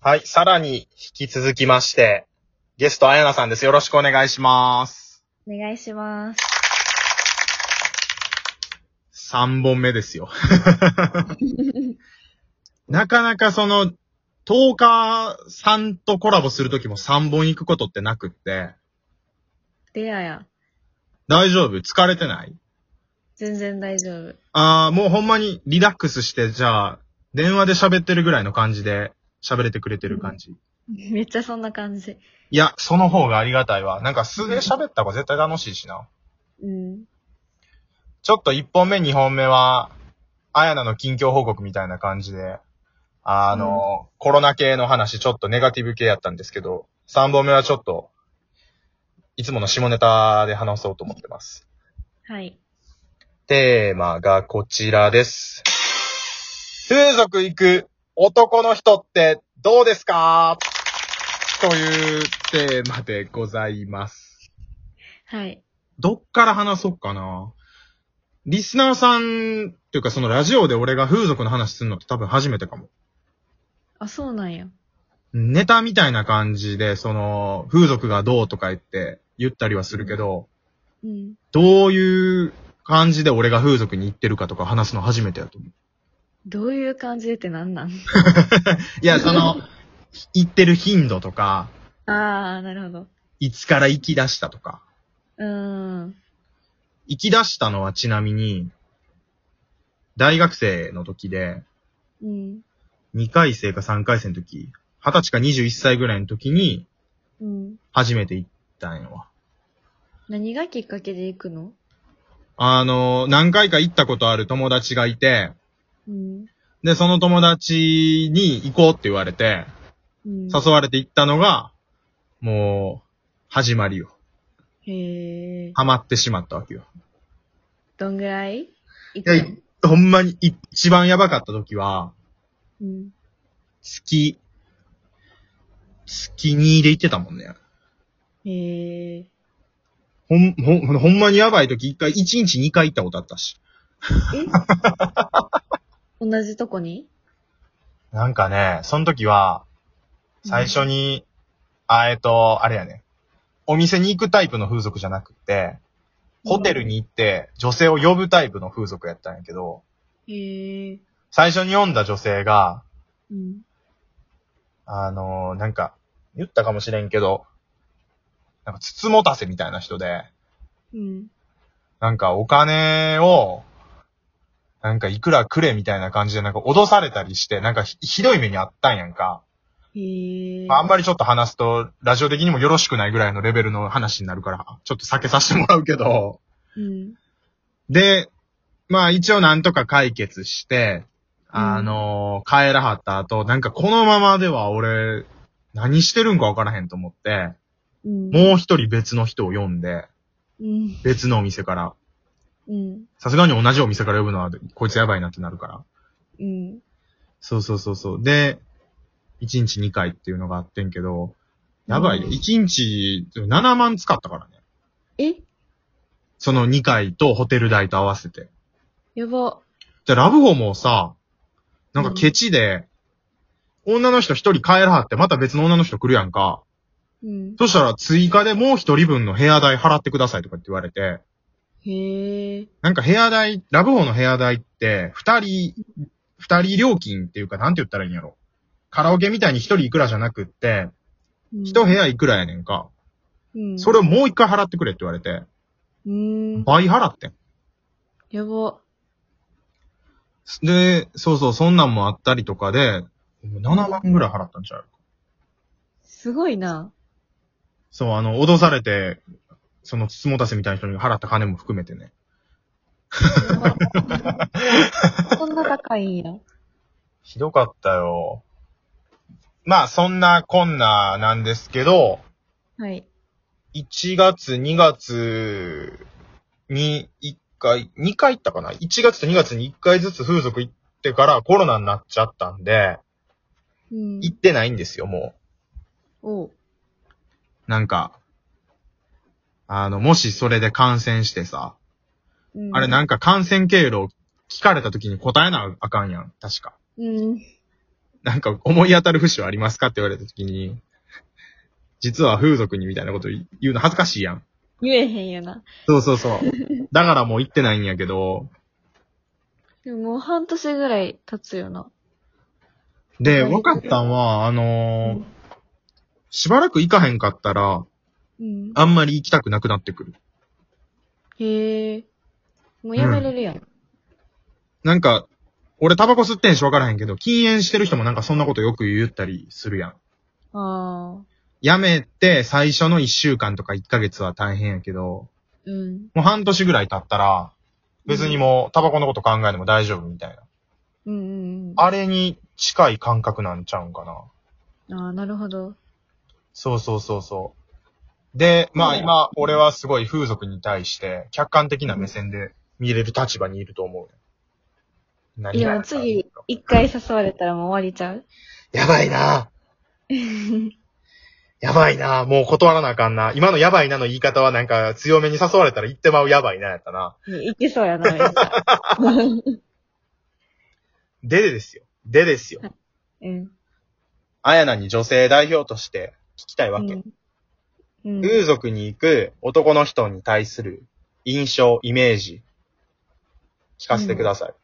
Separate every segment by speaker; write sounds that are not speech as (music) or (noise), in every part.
Speaker 1: はい、さらに引き続きまして、ゲストあやなさんです。よろしくお願いします。
Speaker 2: お願いします。
Speaker 1: 3本目ですよ。(laughs) なかなかその、10日さんとコラボするときも3本行くことってなくって、
Speaker 2: レアや。
Speaker 1: 大丈夫？疲れてない？
Speaker 2: 全然大丈夫。
Speaker 1: あー、もうほんまにリラックスして、じゃあ、電話で喋ってるぐらいの感じで喋れてくれてる感じ。
Speaker 2: めっちゃそんな感じ。
Speaker 1: いや、その方がありがたいわ。なんか素で喋った方が絶対楽しいしな。
Speaker 2: うん。
Speaker 1: ちょっと1本目、2本目は、あやなの近況報告みたいな感じで、あの、コロナ系の話、ちょっとネガティブ系やったんですけど、3本目はちょっと、いつもの下ネタで話そうと思ってます。
Speaker 2: はい。
Speaker 1: テーマがこちらです。風俗行く男の人ってどうですか？というテーマでございます。
Speaker 2: はい。
Speaker 1: どっから話そうかなリスナーさん、っていうかそのラジオで俺が風俗の話するのって多分初めてかも。
Speaker 2: あ、そうなんや。
Speaker 1: ネタみたいな感じで、その、風俗がどうとか言って、言ったりはするけど、
Speaker 2: うん。
Speaker 1: どういう感じで俺が風俗に行ってるかとか話すの初めてだと思う。
Speaker 2: どういう感じでってなんなん？(laughs)
Speaker 1: いや、その、行ってる頻度とか、
Speaker 2: あー、なるほど。
Speaker 1: いつから行き出したとか。
Speaker 2: うーん。
Speaker 1: 行き出したのはちなみに、大学生の時で、
Speaker 2: うん。
Speaker 1: 2回生か3回生の時、20歳か21歳ぐらいの時に、
Speaker 2: うん。
Speaker 1: 初めて行ったんやわ。
Speaker 2: 何がきっかけで行くの？
Speaker 1: あの、何回か行ったことある友達がいて、
Speaker 2: うん。
Speaker 1: で、その友達に行こうって言われて、
Speaker 2: うん。
Speaker 1: 誘われて行ったのが、もう、始まりよ。
Speaker 2: へー。
Speaker 1: ハマってしまったわけよ。
Speaker 2: どんぐらい？行
Speaker 1: いやほんまに一番やばかった時は、
Speaker 2: うん。
Speaker 1: 月、月2で行ってたもんね。
Speaker 2: へー。
Speaker 1: ほん、ほん、ほんまにやばい時一回、一日二回行ったことあったし。
Speaker 2: え？(laughs) 同じとこに？
Speaker 1: なんかね、その時は、最初に、あ、えっと、あれやね。お店に行くタイプの風俗じゃなくて、ホテルに行って女性を呼ぶタイプの風俗やったんやけど、
Speaker 2: へー。
Speaker 1: 最初に読んだ女性が、
Speaker 2: うん。
Speaker 1: あのなんか、言ったかもしれんけど、なんか、つつもたせみたいな人で、
Speaker 2: うん。
Speaker 1: なんかお金を、なんかいくらくれみたいな感じでなんか脅されたりして、なんかひひどい目にあったんやんか。
Speaker 2: へー。
Speaker 1: まあ、あんまりちょっと話すと、ラジオ的にもよろしくないぐらいのレベルの話になるから、ちょっと避けさせてもらうけど。
Speaker 2: うん。
Speaker 1: で、まあ一応なんとか解決して、あの帰らはった後、なんかこのままでは俺、何してるんかわからへんと思って、
Speaker 2: うん。
Speaker 1: もう一人別の人を呼んで、
Speaker 2: うん。
Speaker 1: 別のお店から。
Speaker 2: うん。
Speaker 1: さすがに同じお店から呼ぶのは、こいつやばいなってなるから。
Speaker 2: うん。
Speaker 1: そうそうそうそう。で、1日2回っていうのがあってんけど、やばいよ。
Speaker 2: うん
Speaker 1: 1日7万使ったからね。
Speaker 2: え？
Speaker 1: その2回とホテル代と合わせて。
Speaker 2: やば。
Speaker 1: じゃラブホもさ、なんかケチで、女の人一人帰らはってまた別の女の人来るやんか。
Speaker 2: うん。
Speaker 1: そしたら追加でもう一人分の部屋代払ってくださいとかって言われて、
Speaker 2: へえ。
Speaker 1: なんか部屋代、ラブホの部屋代って、二人、二人料金っていうかなんて言ったらいいんやろ。カラオケみたいに一人いくらじゃなくって、一部屋いくらやねんか。
Speaker 2: うん。
Speaker 1: それをもう一回払ってくれって言われて、
Speaker 2: うーん。
Speaker 1: 倍払ってん。
Speaker 2: やば。
Speaker 1: で、そうそう、そんなんもあったりとかで、7万ぐらい払ったんちゃう？
Speaker 2: すごいな。
Speaker 1: そう、あの、脅されて、その、つつもたせみたいな人に払った金も含めてね。(laughs)
Speaker 2: そんな高いんや。
Speaker 1: ひどかったよ。まあ、そんなこんななんですけど、
Speaker 2: はい。
Speaker 1: 1月、2月に1回、2回行ったかな ?1 月と2月に1回ずつ風俗行ってからコロナになっちゃったんで、
Speaker 2: うん。
Speaker 1: 行ってないんですよ、も
Speaker 2: おう。
Speaker 1: う。なんか、あの、もしそれで感染してさ、
Speaker 2: うん、
Speaker 1: あれなんか感染経路聞かれた時に答えなあかんやん、確か。
Speaker 2: うん。
Speaker 1: なんか思い当たる節はありますかって言われた時に、実は風俗にみたいなこと言うの恥ずかしいやん。
Speaker 2: 言えへんよな。
Speaker 1: そうそうそう。(laughs) だからもう行ってないんやけど、
Speaker 2: でももう半年ぐらい経つよな。
Speaker 1: で、
Speaker 2: はい
Speaker 1: 分かったんは、あのーしばらく行かへんかったら、
Speaker 2: うん。
Speaker 1: あんまり行きたくなくなってくる。
Speaker 2: へえ。もうやめれるやん。
Speaker 1: なんか、俺タバコ吸ってんし分からへんけど、禁煙してる人もなんかそんなことよく言ったりするやん。
Speaker 2: ああ。
Speaker 1: やめて最初の1週間とか1ヶ月は大変やけど、
Speaker 2: うん。
Speaker 1: もう半年ぐらい経ったら、別にもうタバコのこと考えても大丈夫みたいな。
Speaker 2: うんうんうん。
Speaker 1: あれに近い感覚なんちゃうんかな。
Speaker 2: ああ、なるほど。
Speaker 1: そうそうそうそう。で、まあ
Speaker 2: うん
Speaker 1: 今、俺はすごい風俗に対して客観的な目線で見れる立場にいると思う。何
Speaker 2: い
Speaker 1: が
Speaker 2: や、次、一回誘われたらもう終わりちゃう？
Speaker 1: やばいな (laughs) やばいなもう断らなあかんな。今のやばいなの言い方はなんか強めに誘われたら言ってまうやばいなやったな。
Speaker 2: いけそうやな、めっちゃ。
Speaker 1: ででですよ。でですよ。
Speaker 2: うん。
Speaker 1: あやなに女性代表として聞きたいわけ。
Speaker 2: うん。うん。
Speaker 1: 風俗に行く男の人に対する印象、イメージ、聞かせてください。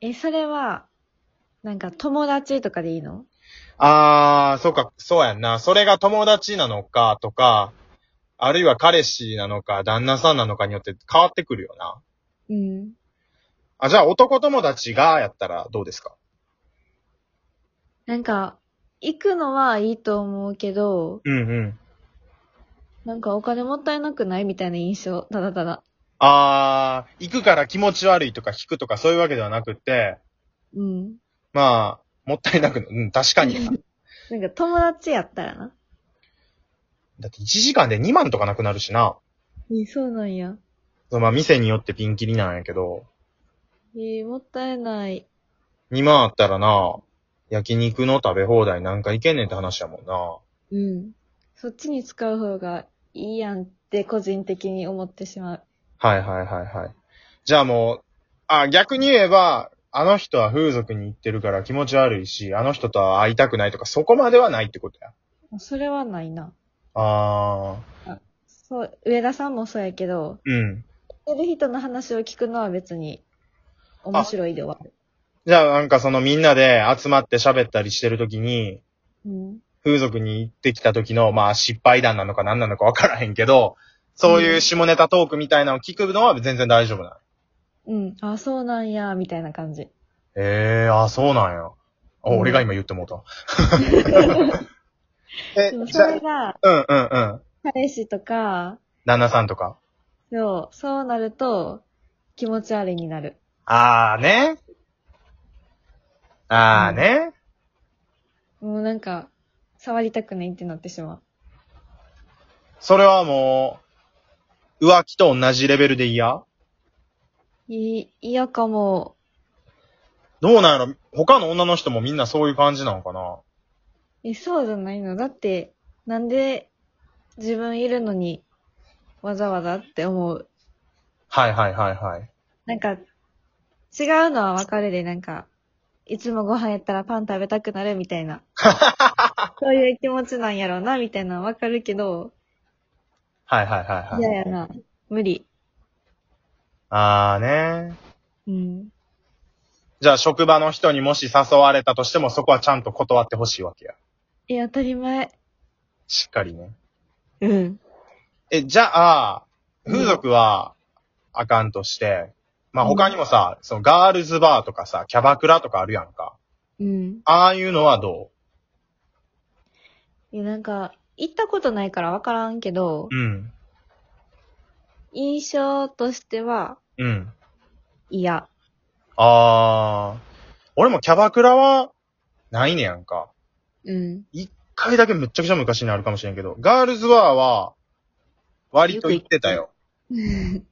Speaker 2: え、それは、なんか友達とかでいいの？
Speaker 1: あー、そうか、そうやんな。それが友達なのかとか、あるいは彼氏なのか、旦那さんなのかによって変わってくるよな。
Speaker 2: うん。
Speaker 1: あ、じゃあ男友達がやったらどうですか？
Speaker 2: なんか、行くのはいいと思うけど、
Speaker 1: うんうん。
Speaker 2: なんかお金もったいなくないみたいな印象、ただただ。
Speaker 1: あー、行くから気持ち悪いとか引くとかそういうわけではなくって、
Speaker 2: うん。
Speaker 1: まあ、もったいなくな、うん、確かに。(laughs)
Speaker 2: なんか友達やったらな。
Speaker 1: だって1時間で2万とかなくなるしな。
Speaker 2: え、そうなんや。
Speaker 1: そうまあ、店によってピンキリなんやけど、
Speaker 2: えーもったいない。
Speaker 1: 2万あったらな、焼肉の食べ放題なんかいけんねんって話やもんな。
Speaker 2: うん。そっちに使う方がいいやんって個人的に思ってしまう。
Speaker 1: はいはいはいはい。じゃあもう、あ、逆に言えば、あの人は風俗に行ってるから気持ち悪いし、あの人とは会いたくないとか、そこまではないってことや。
Speaker 2: それはないな。
Speaker 1: あ
Speaker 2: そう、上田さんもそうやけど、
Speaker 1: ー、うん。
Speaker 2: いる人の話を聞くのは別に面白いで終わる。
Speaker 1: じゃあなんかそのみんなで集まって喋ったりしてるときに、
Speaker 2: うん。
Speaker 1: 風俗に行ってきた時の、まあ失敗談なのか何なのかわからへんけど、そういう下ネタトークみたいなのを聞くのは全然大丈夫なの。
Speaker 2: うん。あ、そうなんや、みたいな感じ。
Speaker 1: ええー、あ、そうなんや。あ、
Speaker 2: うん
Speaker 1: 俺が今言ってもうた。(laughs) え
Speaker 2: でも、それが、
Speaker 1: あ、うんうんうん。
Speaker 2: 彼氏とか、
Speaker 1: 旦那さんとか。
Speaker 2: そう、そうなると、気持ち悪いになる。
Speaker 1: あーね。あーね。
Speaker 2: もうなんか、触りたくないってなってしまう。
Speaker 1: それはもう、浮気と同じレベルで嫌？
Speaker 2: い、嫌かも。
Speaker 1: どうなんやろ？他の女の人もみんなそういう感じなのかな？
Speaker 2: え、そうじゃないの？だって、なんで自分いるのにわざわざって思う？
Speaker 1: はいはいはいはい。
Speaker 2: なんか、違うのはわかるで、なんか、いつもご飯やったらパン食べたくなるみたいな。(laughs) そういう気持ちなんやろうな、みたいなのはわかるけど、
Speaker 1: はいはいはいはい。
Speaker 2: 嫌やな。無理。
Speaker 1: あーね。
Speaker 2: うん。
Speaker 1: じゃあ職場の人にもし誘われたとしてもそこはちゃんと断ってほしいわけや。
Speaker 2: え、当たり前。
Speaker 1: しっかりね。
Speaker 2: うん。
Speaker 1: え、じゃあ、風俗はあかんとして、まあ他にもさ、そのガールズバーとかさ、キャバクラとかあるやんか。
Speaker 2: うん。
Speaker 1: ああいうのはど
Speaker 2: え、なんか、行ったことないからわからんけど
Speaker 1: う、うん。
Speaker 2: 印象としては
Speaker 1: うん。
Speaker 2: 嫌。
Speaker 1: あー。俺もキャバクラはないねやんか。
Speaker 2: うん。
Speaker 1: 一回だけめっちゃくちゃ昔にあるかもしれんけど、ガールズバーは割と行ってたよ。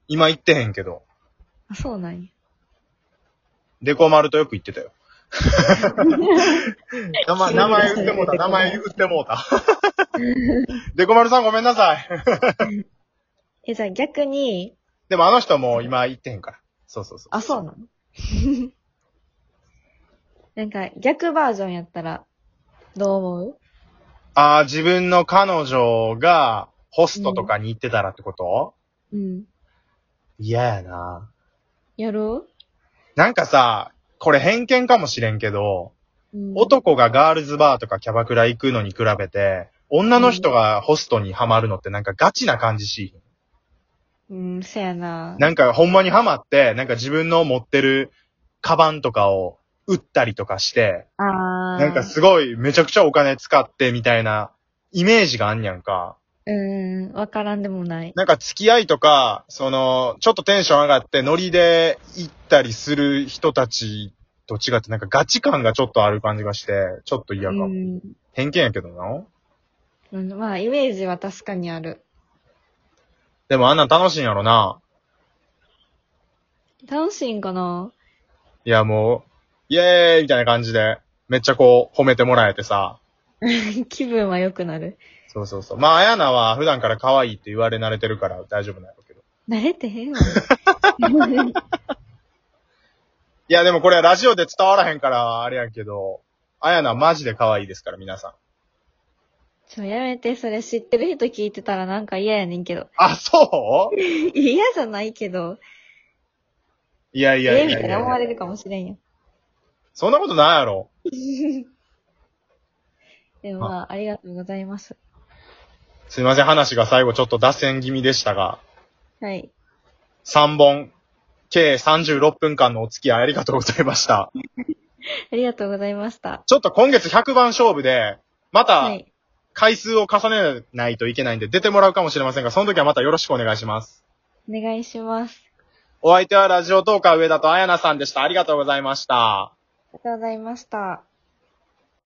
Speaker 1: 今行ってへんけど。
Speaker 2: あ、そうなんや。
Speaker 1: デコ丸とよく行ってたよ。(laughs) 名前、名前言ってもうた、名前言ってもうた。デコ丸さんごめんなさい。(laughs)
Speaker 2: え、じゃあ逆に、
Speaker 1: でもあの人もう今行ってへんから。そうそうそう。
Speaker 2: あ、そうなの？(laughs) なんか逆バージョンやったら、どう思う？
Speaker 1: ああ、自分の彼女がホストとかに行ってたらってこと？
Speaker 2: うん。
Speaker 1: 嫌、やな。
Speaker 2: やろ
Speaker 1: なんかさ、これ偏見かもしれんけど、
Speaker 2: う、うん、
Speaker 1: 男がガールズバーとかキャバクラ行くのに比べて、女の人がホストにハマるのってなんかガチな感じし。
Speaker 2: うん、せやな。
Speaker 1: なんかほんまにハマって、なんか自分の持ってるカバンとかを売ったりとかして。なんかすごいめちゃくちゃお金使ってみたいなイメージがあんにゃんか。
Speaker 2: うん、わからんでもない。
Speaker 1: なんか付き合いとか、その、ちょっとテンション上がってノリで行ったりする人たちと違ってなんかガチ感がちょっとある感じがして、ちょっと嫌かも。
Speaker 2: うん
Speaker 1: 偏見やけどな。
Speaker 2: うん。まあ、イメージは確かにある。
Speaker 1: でもあんなん楽しいんやろな。
Speaker 2: 楽しいんかな？い
Speaker 1: やもう、イエーイみたいな感じで、めっちゃこう褒めてもらえてさ。(laughs)
Speaker 2: 気分は良くなる。
Speaker 1: そうそうそう。まあ、あやなは普段から可愛いって言われ慣れてるから大丈夫なんやろうけど。
Speaker 2: 慣れてへんわ。(laughs)
Speaker 1: いや、でもこれはラジオで伝わらへんからあれやけど、あやなマジで可愛いですから、皆さん。
Speaker 2: ちょ、やめて、それ知ってる人聞いてたらなんか嫌やねんけど。
Speaker 1: あ、そう？
Speaker 2: 嫌じゃないけど、
Speaker 1: いやいや
Speaker 2: え
Speaker 1: いやいや
Speaker 2: みたいな思われるかもしれんよ。
Speaker 1: そんなことないやろ。(laughs)
Speaker 2: でもまあ、ありがとうございます。
Speaker 1: すいません、話が最後ちょっと脱線気味でしたが、
Speaker 2: はい。
Speaker 1: 3本、計36分間のお付き合いありがとうございました。(laughs)
Speaker 2: ありがとうございました。
Speaker 1: ちょっと今月100番勝負で、ま
Speaker 2: は
Speaker 1: た
Speaker 2: い。
Speaker 1: 回数を重ねないといけないんで出てもらうかもしれませんが、その時はまたよろしくお願いします。
Speaker 2: お願いします。
Speaker 1: お相手はラジオトーカー上田とあやなさんでした。ありがとうございました。
Speaker 2: ありがとうございました。